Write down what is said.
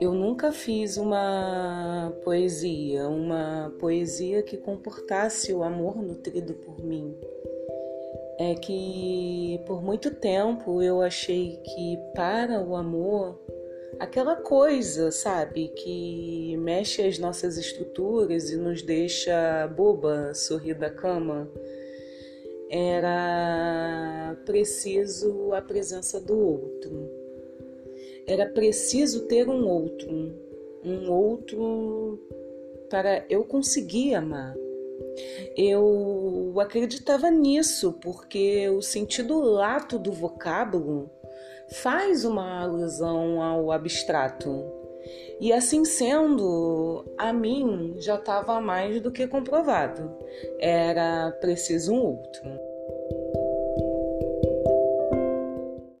Eu nunca fiz uma poesia, uma poesia que comportasse o amor nutrido por mim. É que por muito tempo eu achei que para o amor, aquela coisa, sabe, que mexe as nossas estruturas e nos deixa boba sorrir da cama, era preciso a presença do outro. Era preciso ter um outro, um outro para eu conseguir amar. Eu acreditava nisso porque o sentido lato do vocábulo faz uma alusão ao abstrato. E assim sendo, a mim já estava mais do que comprovado. Era preciso um outro.